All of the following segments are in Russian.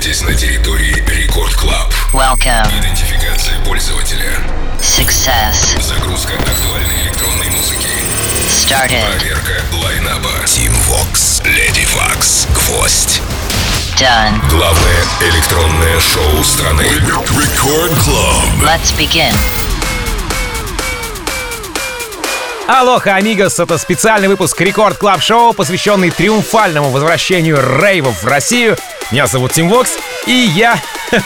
находитесь на территории Record Club. Welcome. Идентификация пользователя. Success. Загрузка актуальной электронной музыки. Started. Проверка лайнапа. Tim Vox, Lady Vox, Гвоздь. Done. Главное электронное шоу страны. Record Club. Let's begin. Aloha, amigos, это специальный выпуск Record Club Show, посвященный триумфальному возвращению рейвов в Россию. Меня зовут Тим Вокс, и я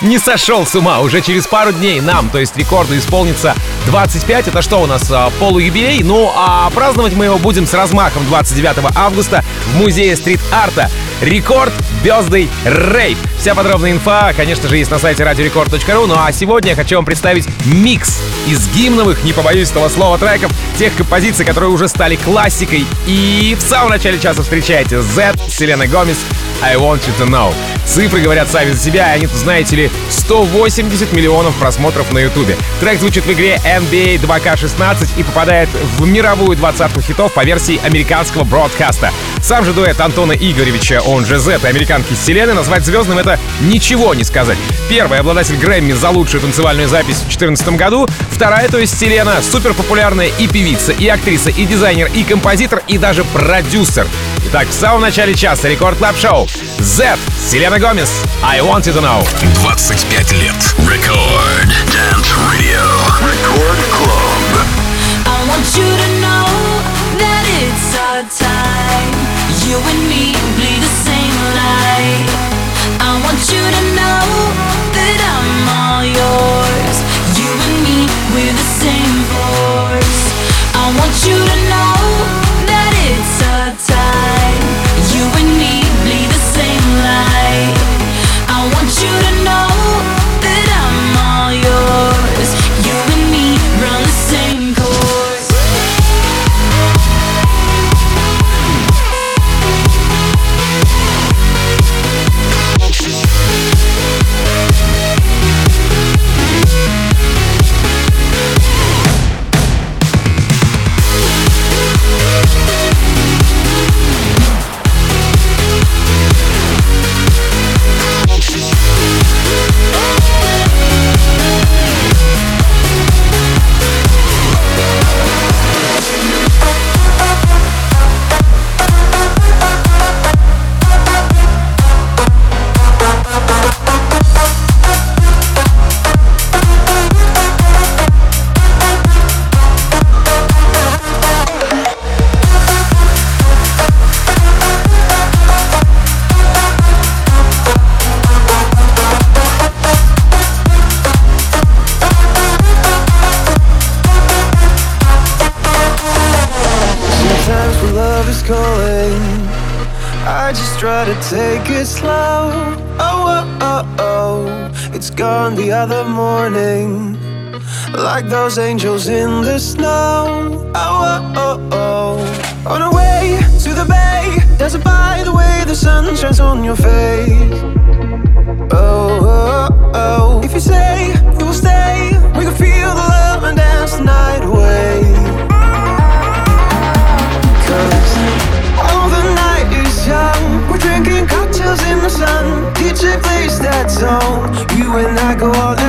не сошел с ума. Уже через пару дней нам, то есть рекорду, исполнится 25. Это что у нас, а, полуюбилей? Ну, а праздновать мы его будем с размахом 29 августа в Музее стрит-арта. Рекорд Бездый Рейв. Вся подробная инфа, конечно же, есть на сайте radiorecord.ru. Ну а сегодня я хочу вам представить микс из гимновых, не побоюсь этого слова, треков, тех композиций, которые уже стали классикой. И в самом начале часа встречаете Z, Селена Гомес, I Want You To Know. Цифры говорят сами за себя, и они, знаете ли, 180 миллионов просмотров на ютубе. Трек звучит в игре NBA 2K16 и попадает в мировую двадцатку хитов по версии американского бродкаста. Сам же дуэт Антона Игоревича, он же Z, и американки Селены, назвать звездным это ничего не сказать. Первый обладатель Грэмми за лучшую танцевальную запись в 2014 году, вторая, то есть Селена, супер популярная и певица, и актриса, и дизайнер, и композитор, и даже продюсер. Итак, в самом начале часа Record Club Show. Zedd, Selena Gomez, I Want You To Know. 25 лет. Record Dance Radio. Record Club. I want you to know that it's our time. You and me zone. You and I go all out.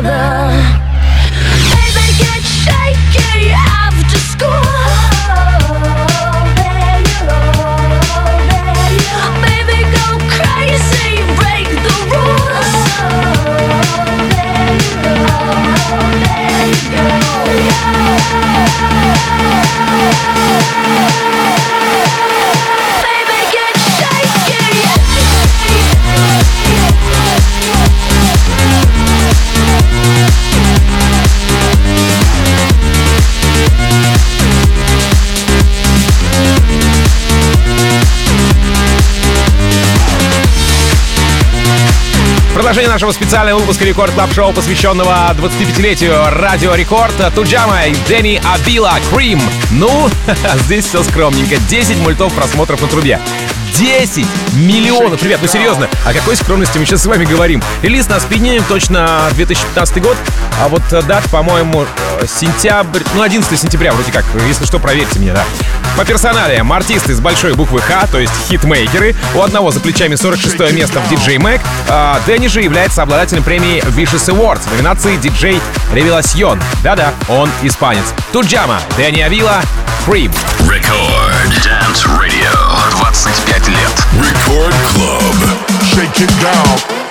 Brother. Baby, get shaky after school. Продолжение нашего специального выпуска Record Club Show, посвященного 25-летию Радио Рекорд, Tujamo и Danny Avila, Cream. Ну, здесь все скромненько. 10 мультов просмотров на трубе. 10 миллионов! Ребят, ну серьезно, о какой скромности мы сейчас с вами говорим? Релиз на Spinnin' точно 2015 год, а вот э, дата, по-моему, э, сентябрь, ну 11 сентября вроде как, если что, проверьте меня, да. По персоналиям, артисты с большой буквы Х, то есть хитмейкеры. У одного за плечами 46 место в DJ Mag. А Дэнни же является обладателем премии Vicious Awards в номинации DJ Revelación. Да-да, он испанец. Туджама, Дэнни Авила, Cream. Record Dance Radio. 25 лет. Record Club. Shake it down.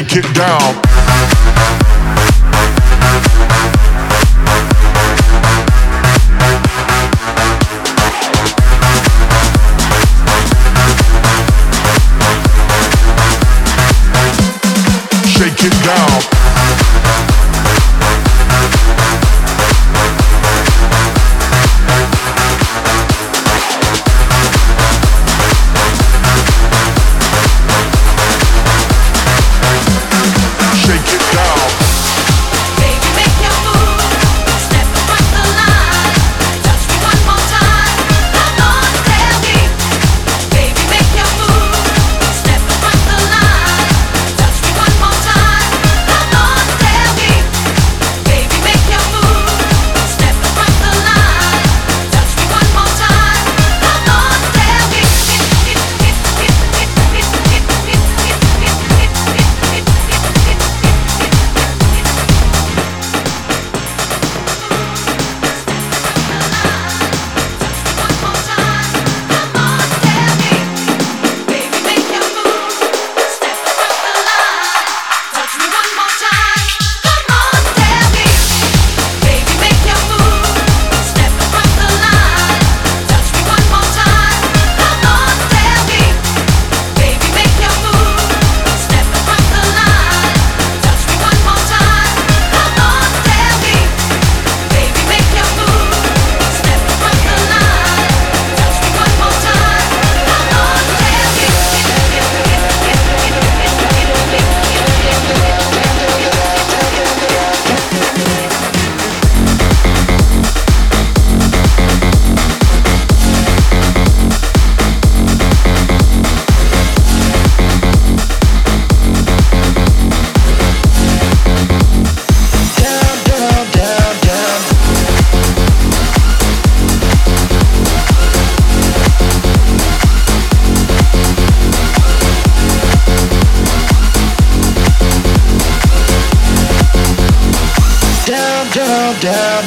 Shake it down.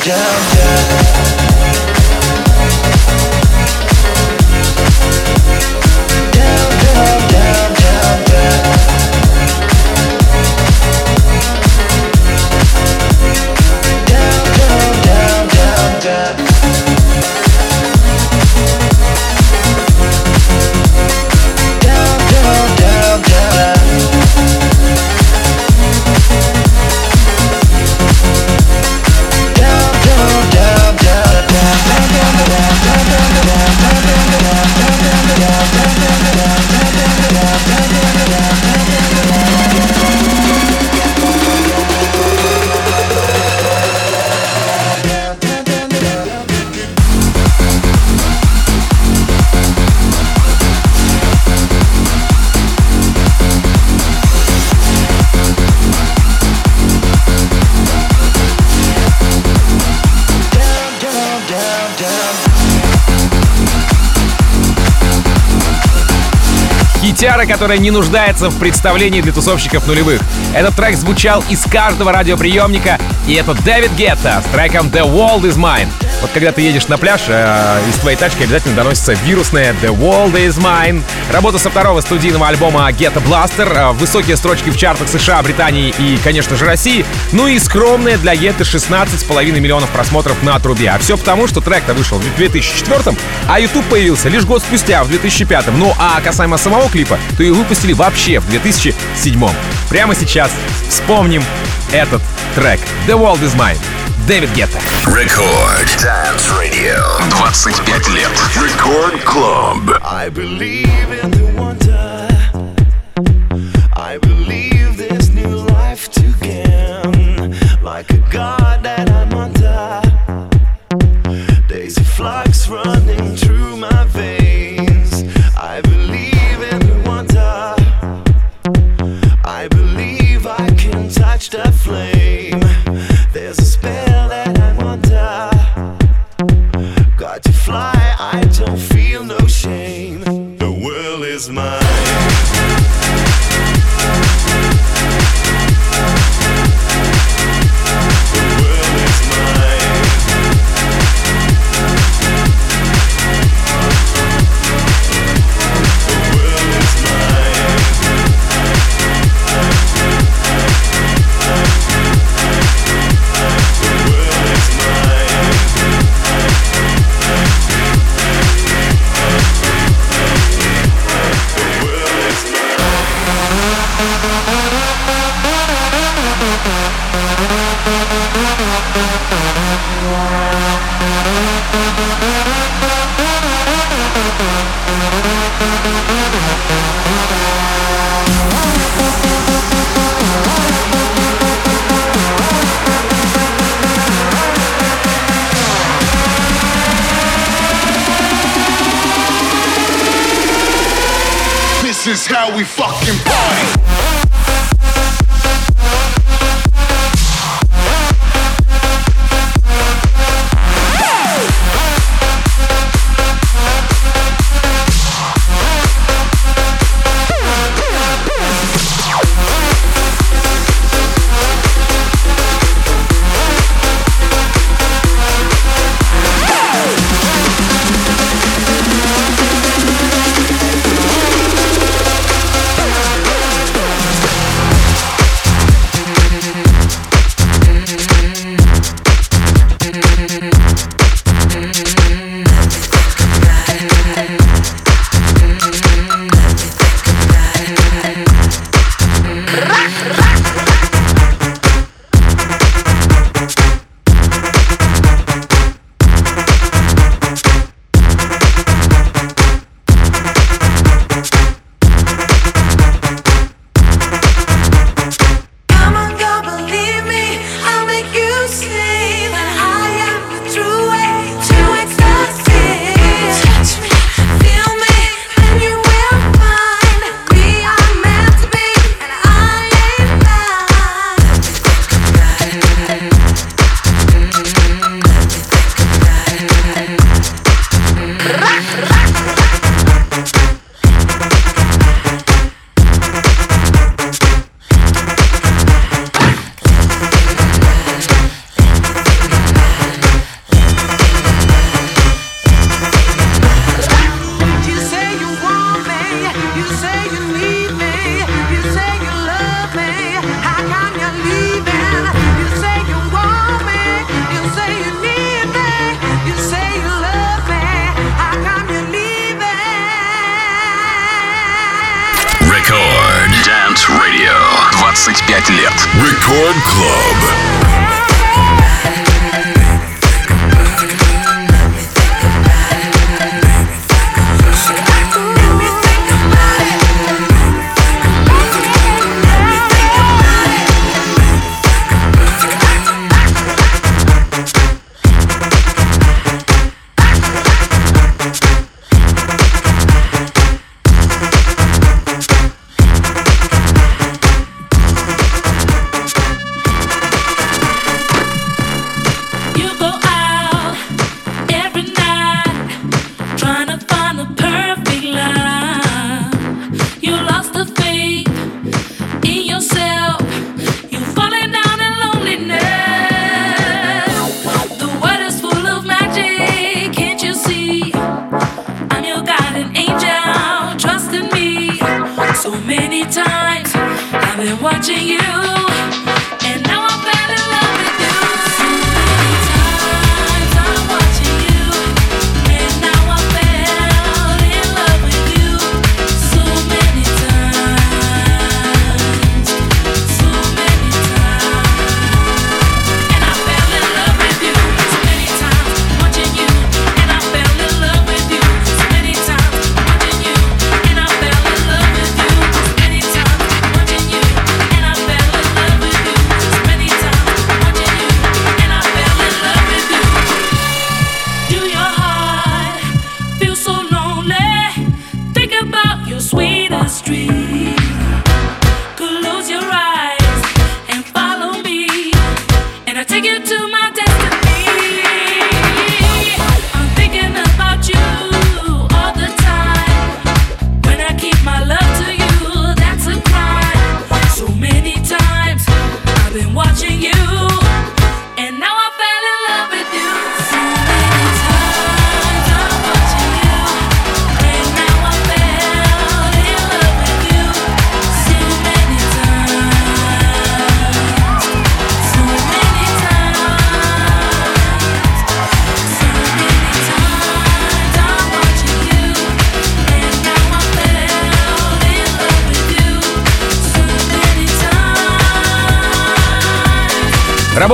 Down, down, Гитара, которая не нуждается в представлении для тусовщиков нулевых. Этот трек звучал из каждого радиоприемника, и это Дэвид Гетта с треком The World Is Mine. Вот когда ты едешь на пляж, э, из твоей тачки обязательно доносится вирусная The World Is Mine. Работа со второго студийного альбома Get a Blaster, э, высокие строчки в чартах США, Британии и, конечно же, России, ну и скромные для Гетты 16,5 миллионов просмотров на трубе. А все потому, что трек-то вышел в 2004 а YouTube появился лишь год спустя, в 2005 Ну а касаемо самого клипа, то и выпустили вообще в 2007 Прямо сейчас вспомним этот трек The World Is Mine. Дэвид Гетта. Record Dance Radio. 25 лет. Record Club. I believe in the wonder. Is how we fucking party. 25 лет. Record Club.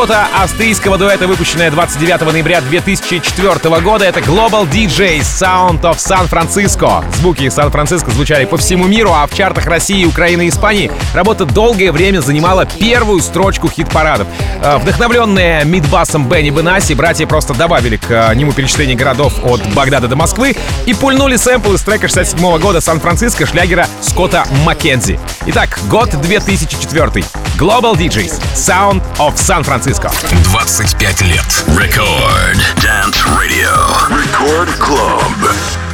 Работа австрийского дуэта, выпущенная 29 ноября 2004 года, это Global DJ Sound of San Francisco. Звуки Сан-Франциско звучали по всему миру, а в чартах России, Украины и Испании работа долгое время занимала первую строчку хит-парадов. Э, Вдохновленные мидбасом Бенни Бенаси, братья просто добавили к э, нему перечисление городов от Багдада до Москвы и пульнули сэмпл из трека 67 года Сан-Франциско шлягера Скотта Маккензи. Итак, год 2004. Global DJs Sound of San Francisco. 25 лет. Record Dance Radio. Record Club.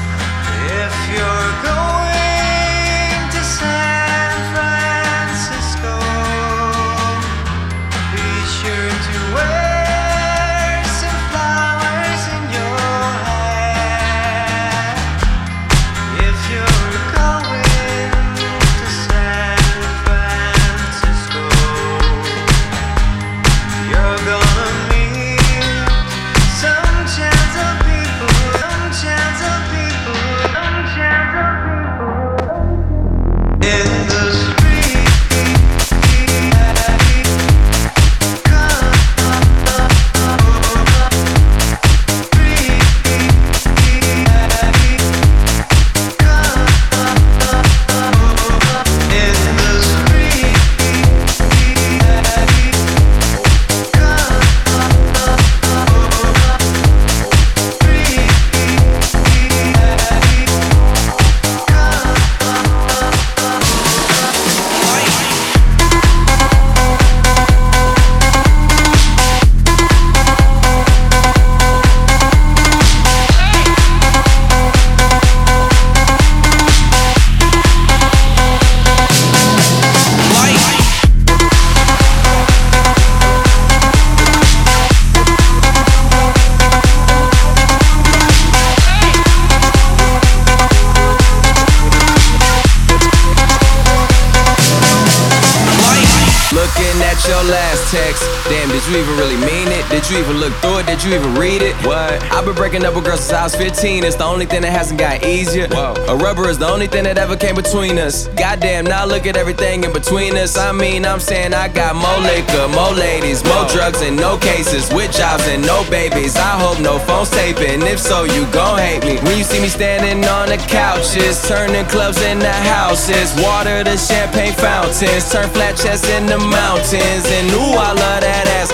Was 15. It's the only thing that hasn't got easier. Whoa. A rubber is the only thing that ever came between us. Goddamn, now look at everything in between us. I mean, I'm saying I got more liquor, more ladies, more drugs, and no cases. With jobs and no babies. I hope no phones taping. If so, you gon' hate me. When you see me standing on the couches, turning clubs into houses. Water to champagne fountains, turn flat chests into mountains. And ooh, I love that ass,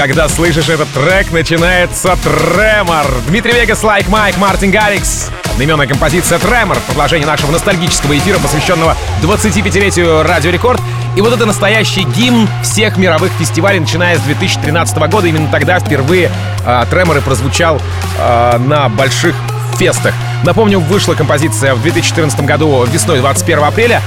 Когда слышишь этот трек, начинается тремор. Dimitri Vegas, Like Mike, Martin Garrix. Одноименная композиция «Tremor» — продолжение нашего ностальгического эфира, посвященного 25-летию Радио Рекорд. И вот это настоящий гимн всех мировых фестивалей, начиная с 2013 года. Именно тогда впервые э, «Tremor» прозвучал э, на больших фестах. Напомню, вышла композиция в 2014 году весной 21 апреля.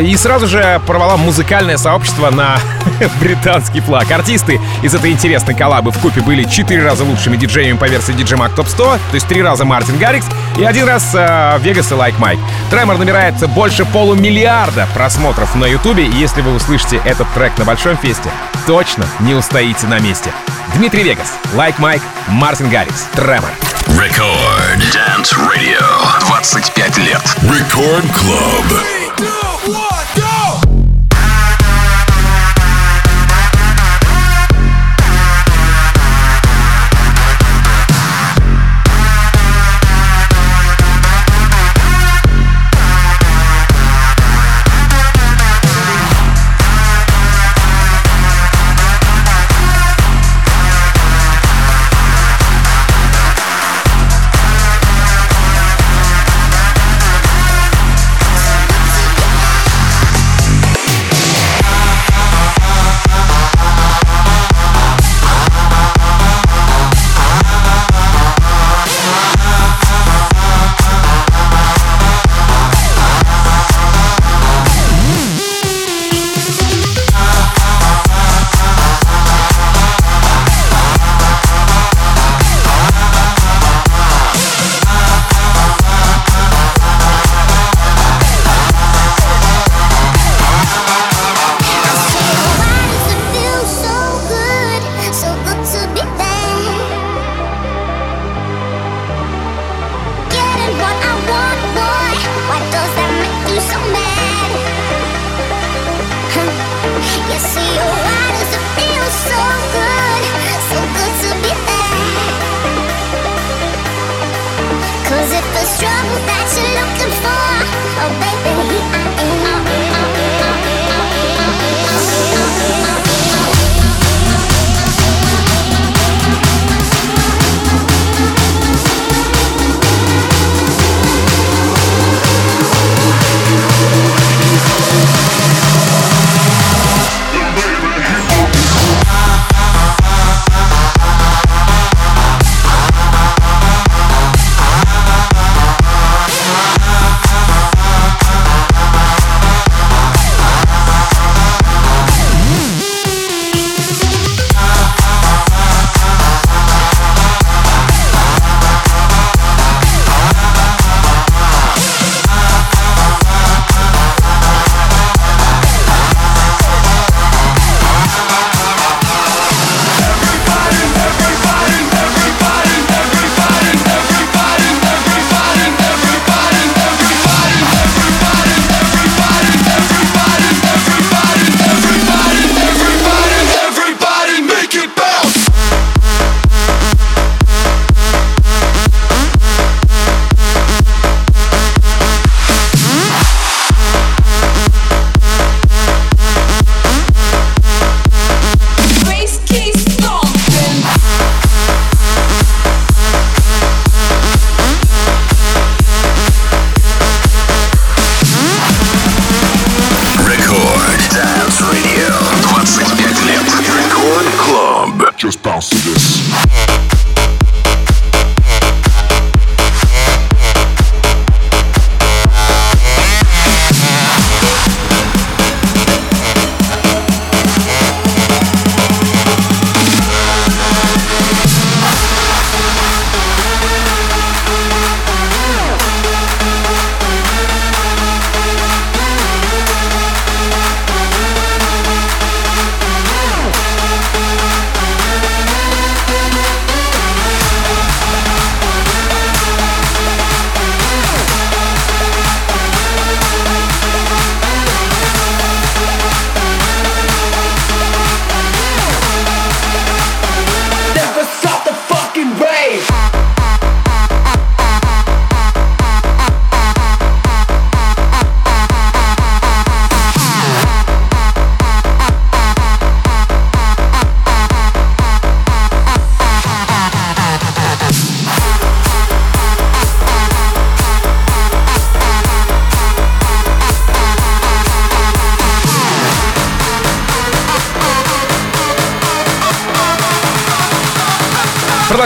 И сразу же порвала музыкальное сообщество на британский флаг. Артисты из этой интересной коллабы в купе были четыре раза лучшими диджеями по версии DJ Mag Top 100, то есть три раза Martin Garrix и один раз э, Вегас и Like Mike. Tremor набирает больше полумиллиарда просмотров на Ютубе, и если вы услышите этот трек на Большом Фесте, точно не устоите на месте. Dimitri Vegas, Like Mike, Martin Garrix, Tremor. Record Dance Radio 25 лет. one, go!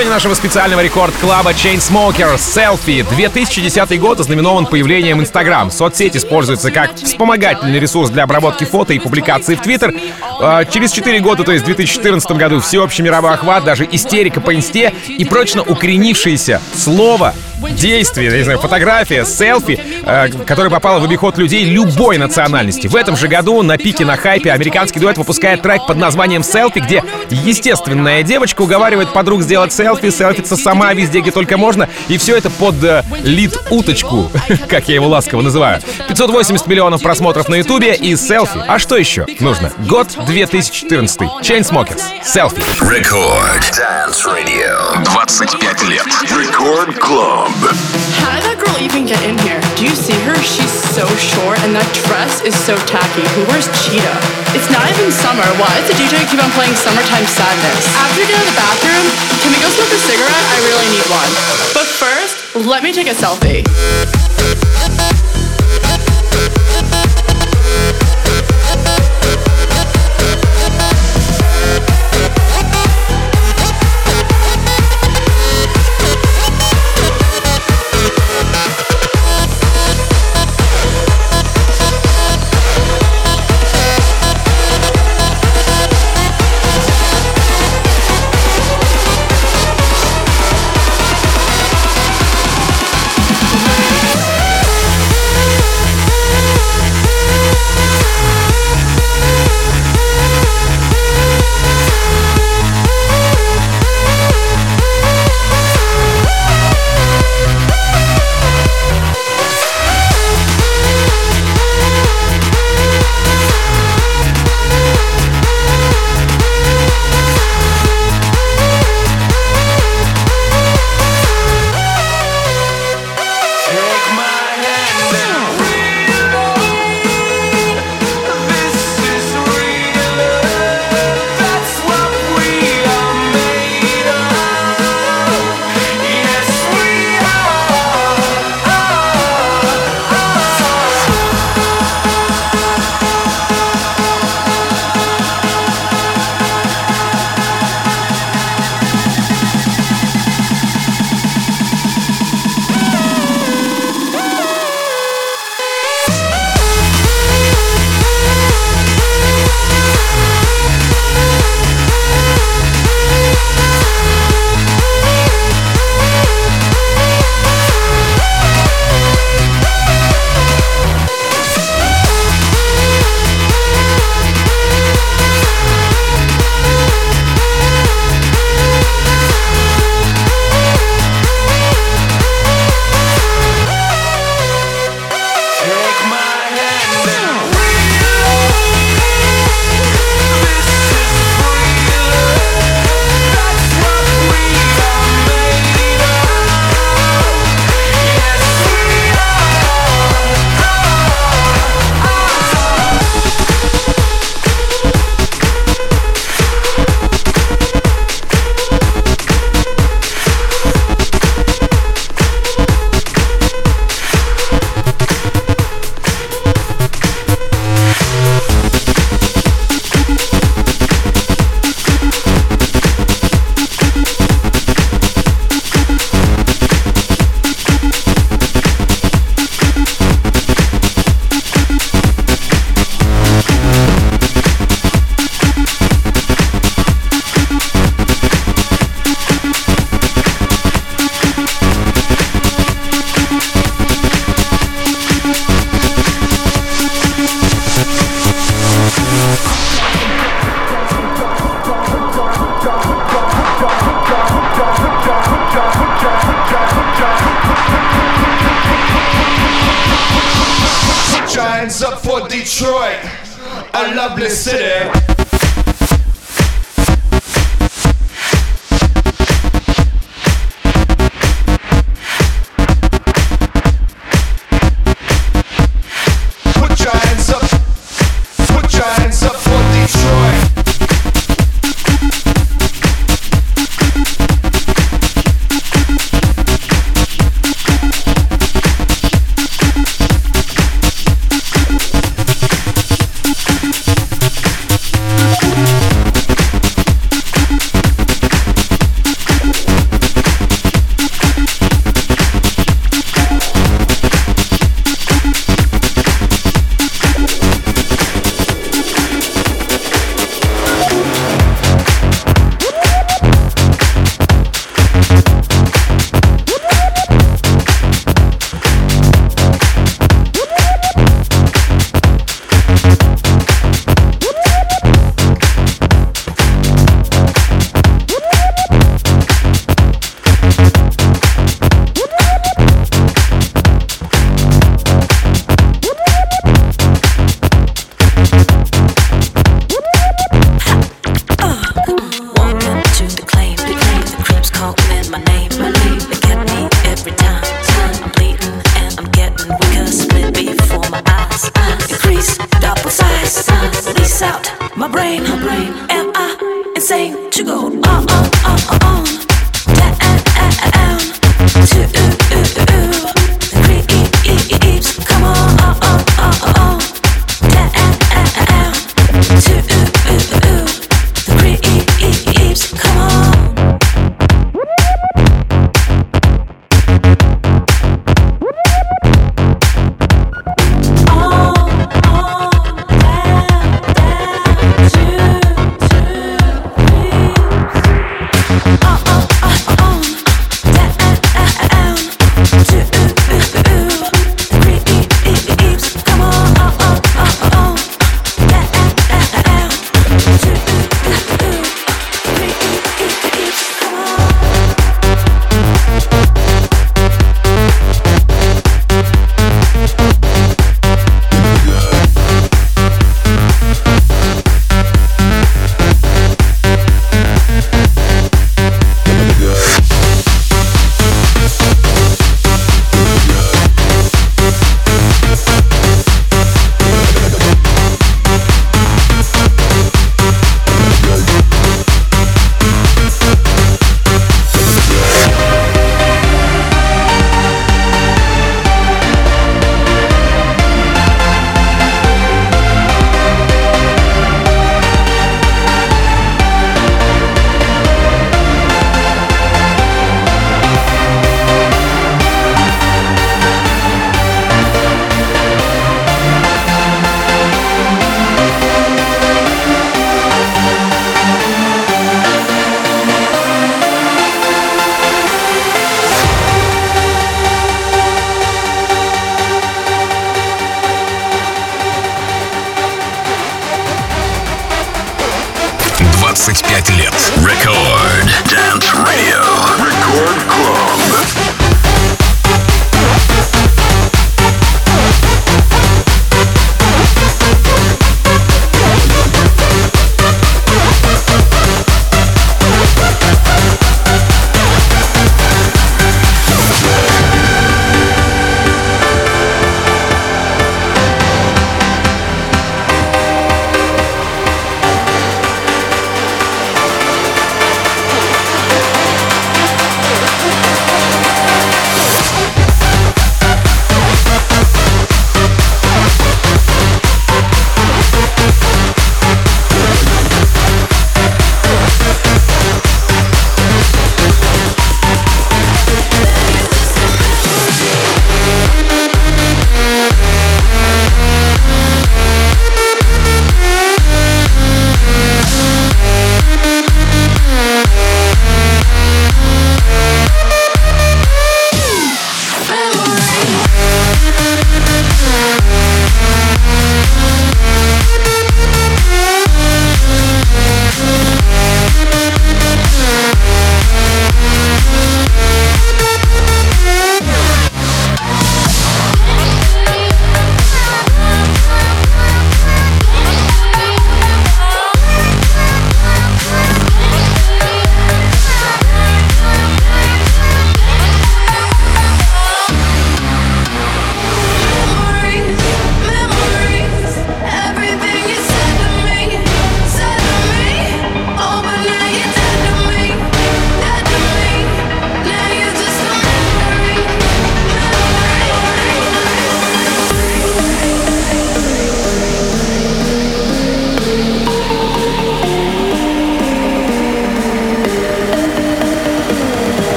Продолжение нашего специального рекорд-клаба Chainsmokers Selfie. 2010 год ознаменован появлением Instagram. Соцсеть используется как вспомогательный ресурс для обработки фото и публикации в Twitter. А, через 4 года, то есть в 2014 году, всеобщий мировой охват, даже истерика по инсте и прочно укоренившееся слово действие, я не знаю, фотография, селфи, э, которая попала в обиход людей любой национальности. В этом же году на пике на хайпе американский дуэт выпускает трек под названием «Селфи», где естественная девочка уговаривает подруг сделать селфи, селфиться сама везде, где только можно, и все это под э, лид-уточку, как я его ласково называю. 580 миллионов просмотров на ютубе и селфи. А что еще нужно? Год 2014. Chainsmokers. Selfie. Record. Dance Radio. 25 лет. Record Club. How did that girl even get in here? Do you see her? She's so short and that dress is so tacky. Who wears cheetah? It's not even summer. Why does the DJ keep on playing Summertime Sadness? After you get out of the bathroom, can we go smoke a cigarette? I really need one. But first, let me take a selfie.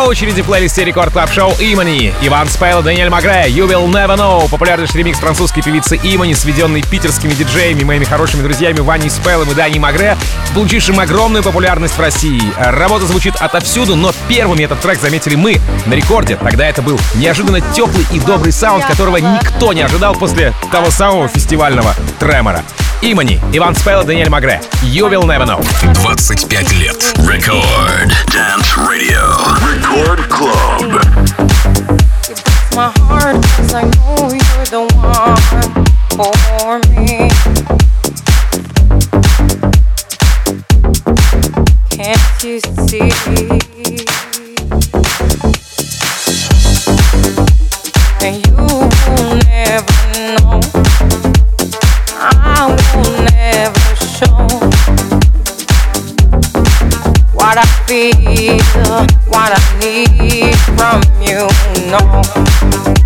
На очереди в плейлисте Record Club Show Imany, Ivan Spell, Daniel Magre, You Will Never Know, популярный ремикс французской певицы Imany, сведенный питерскими диджеями, моими хорошими друзьями Ваней Спеллом и Дани Магре, получившим огромную популярность в России. Работа звучит отовсюду, но первыми этот трек заметили мы на рекорде. Тогда это был неожиданно теплый и добрый саунд, которого никто не ожидал после того самого фестивального тремора. Имани, Иван Спейл, Даниэль Магре. You will never know. 25 лет. Рекорд. Dance Radio. Record Club. my heart cause I know you're the one for me. Can't you see? And you will never know. What I feel, what I need from you. No.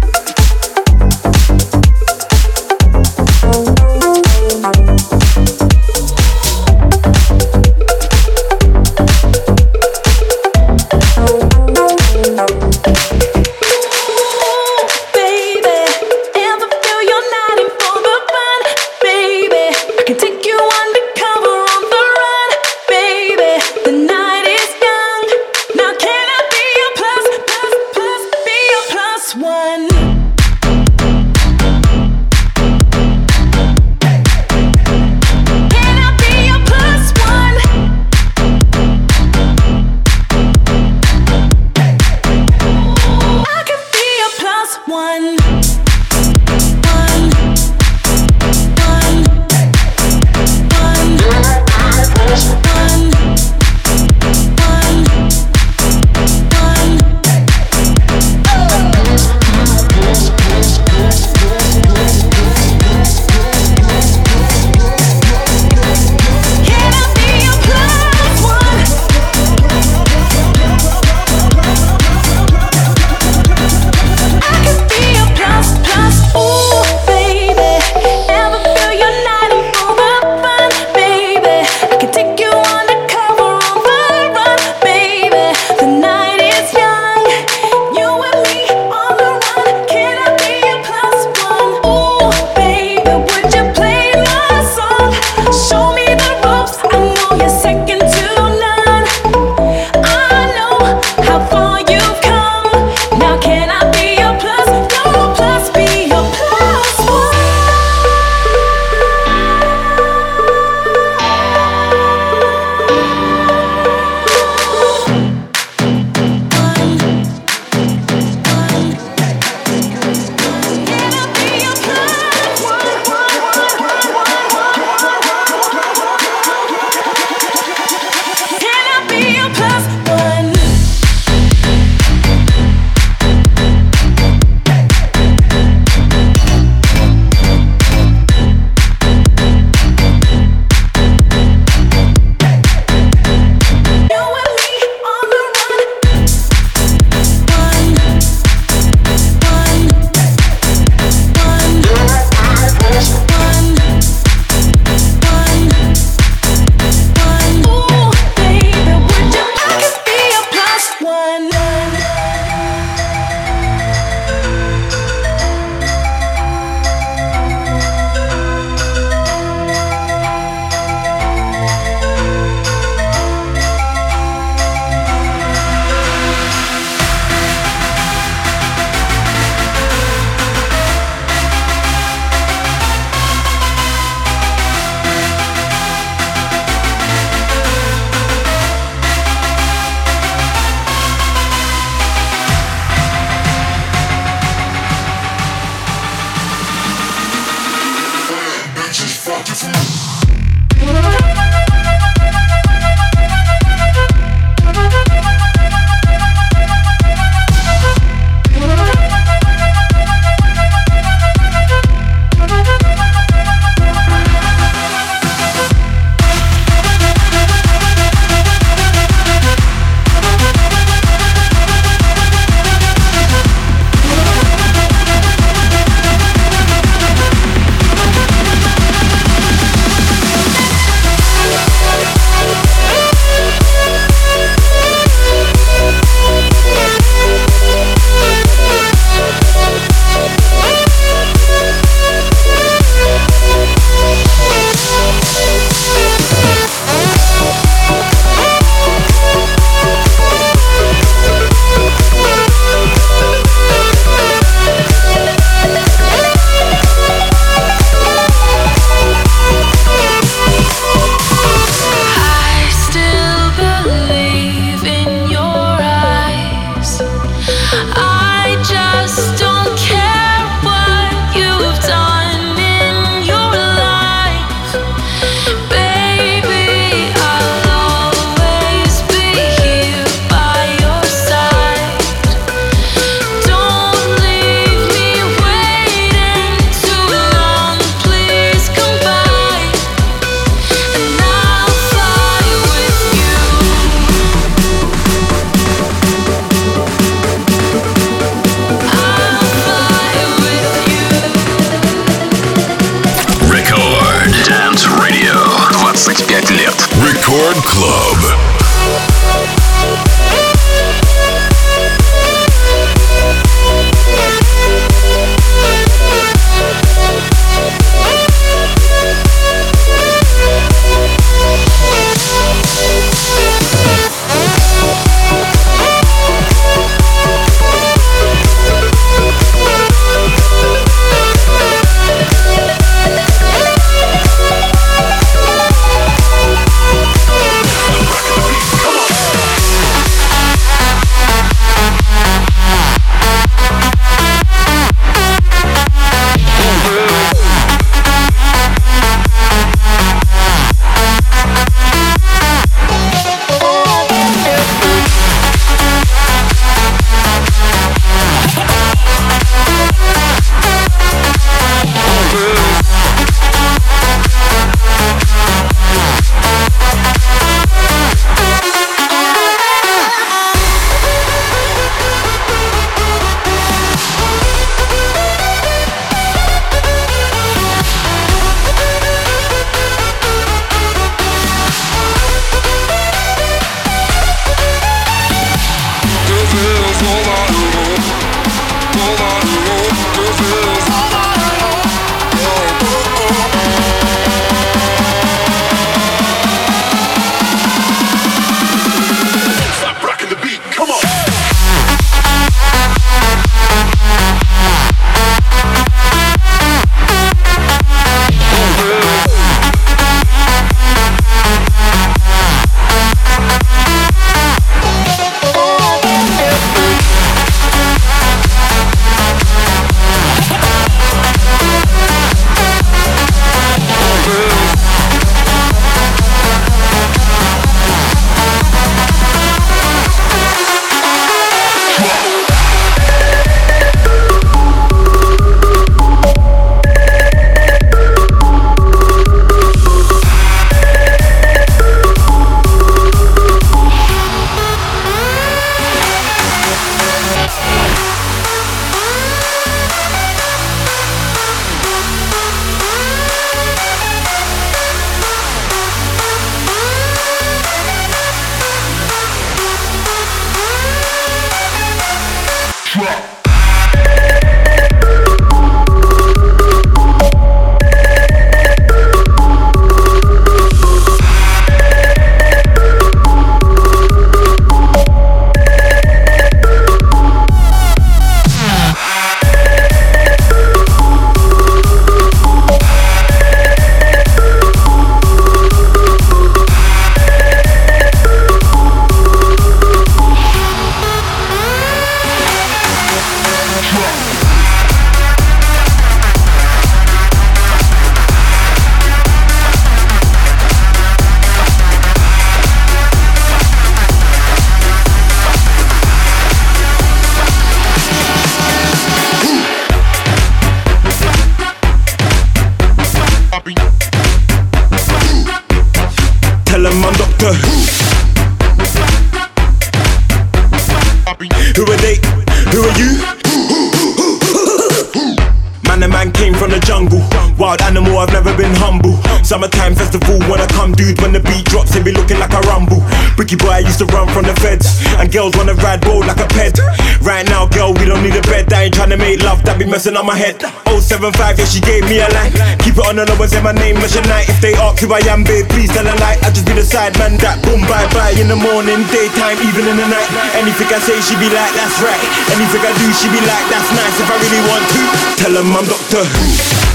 Messing up my head. 075, yeah, she gave me a line. Keep it on the low and say my name, Miss night. If they ask who I am, babe, please tell a lie. I just be the side man that boom, bye bye. In the morning, daytime, even in the night. Anything I say, she be like, that's right. Anything I do, she be like, that's nice. If I really want to, tell them I'm Doctor. Who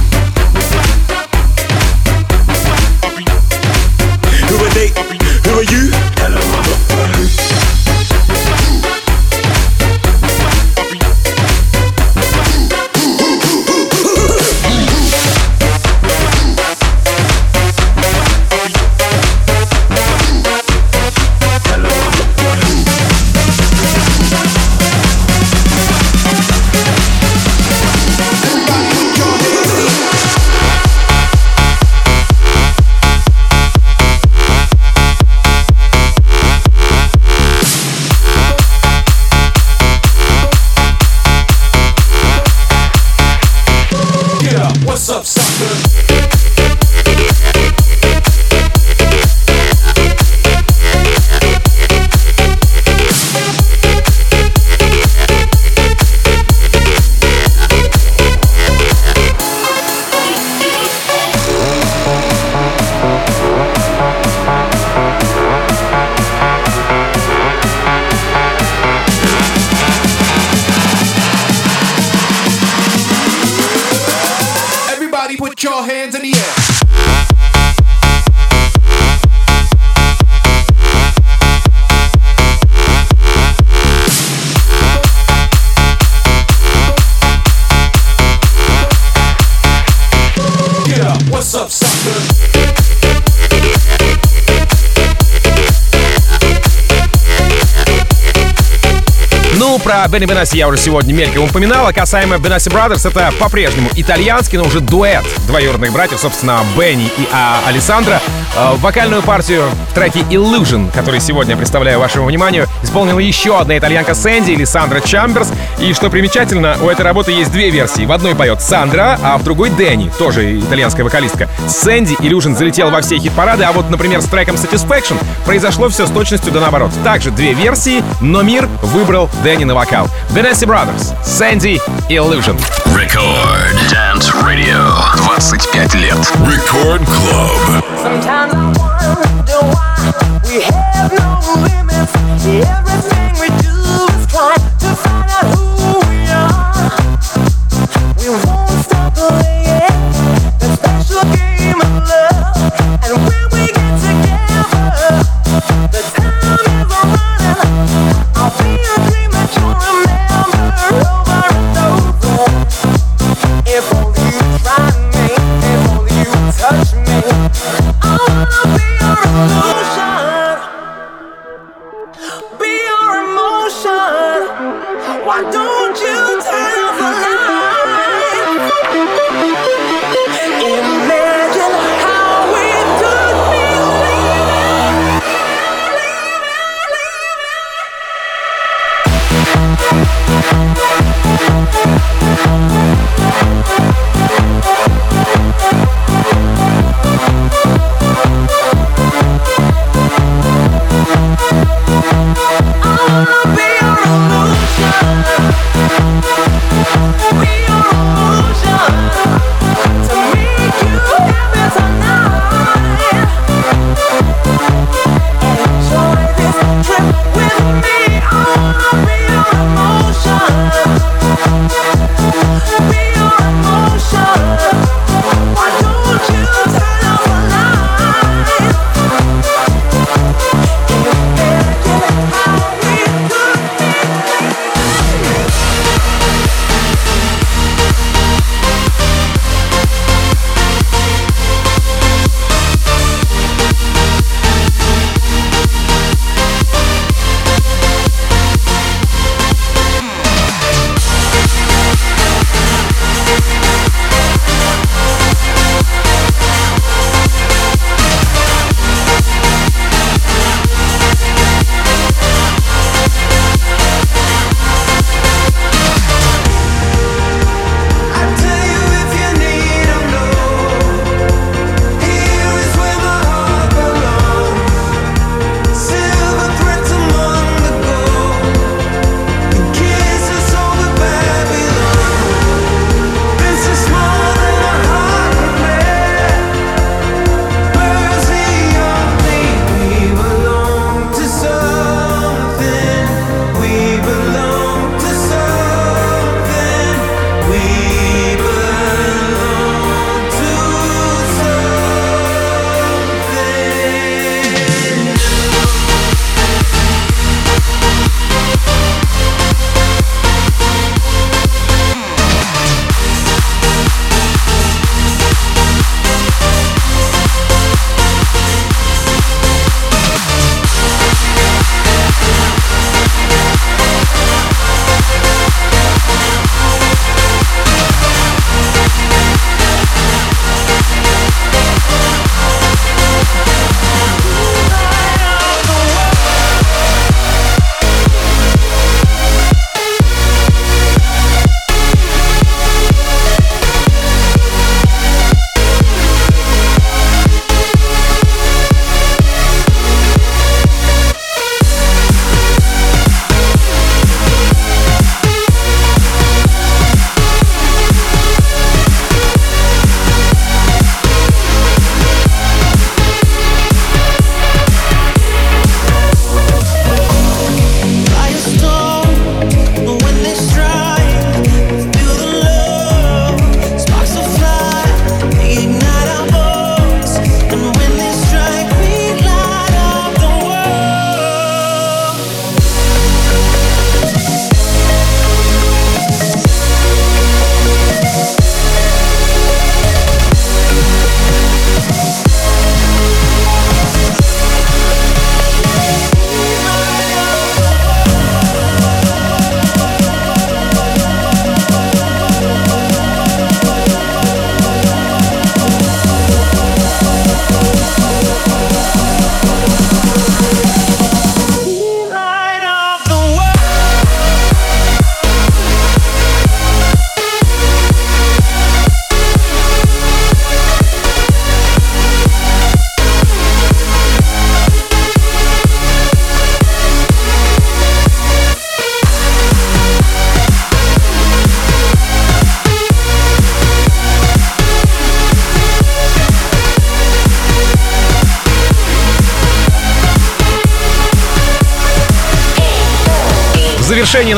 про Бенни Бенаси я уже сегодня мельком упоминал, а касаемо Бенаси Brothers, это по-прежнему итальянский, но уже дуэт двоюродных братьев, собственно, Бенни и а, Александра. Э, вокальную партию в треке Illusion, который сегодня представляю вашему вниманию, исполнила еще одна итальянка Сэнди или Сандра Чамберс. И что примечательно, у этой работы есть две версии. В одной поет Сандра, а в другой Дэнни, тоже итальянская вокалистка. Сэнди Illusion залетел во все хит-парады, а вот, например, с треком Satisfaction произошло все с точностью да наоборот. Также две версии, но мир выбрал Дэнни на вокал. Benassi Brothers, Sandy Illusion. Record Dance Radio. 25 лет. Record Club. Sometimes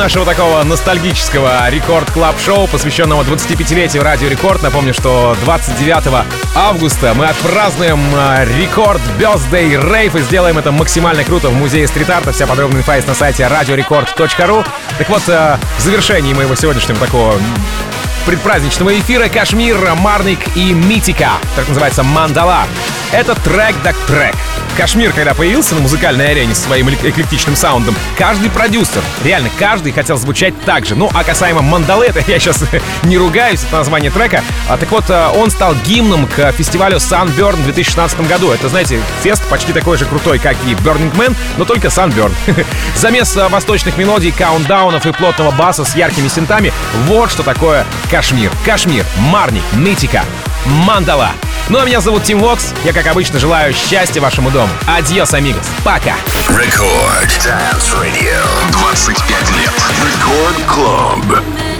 нашего такого ностальгического рекорд клаб шоу посвященного 25-летию Радио Рекорд, напомню, что 29 августа мы отпразднуем э, рекорд Birthday Rave и сделаем это максимально круто в музее стрит-арта. Вся подробная инфа есть на сайте radiorecord.ru. Так вот, э, в завершении моего сегодняшнего такого предпраздничного эфира Кашмир, Марник и Митика, так называется Мандала. Это трек да трек. Кашмир, когда появился на музыкальной арене со своим эклектичным саундом, каждый продюсер, реально каждый хотел звучать так же. Ну, а касаемо Мандалы, это я сейчас не ругаюсь, это название трека. А, так вот, э, он стал гимном к фестивалю Sunburn в 2016 году. Это, знаете, фест почти такой же крутой, как и Burning Man, но только Sunburn. Замес э, восточных мелодий, каунтдаунов и плотного баса с яркими синтами — вот что такое Кашмир. Кашмир, Марник, Митика, Мандала. Ну а меня зовут Тим Вокс. Я, как обычно, желаю счастья вашему дому. Адьос, амигос. Пока. Record Dance Radio. 25 лет. Record Club.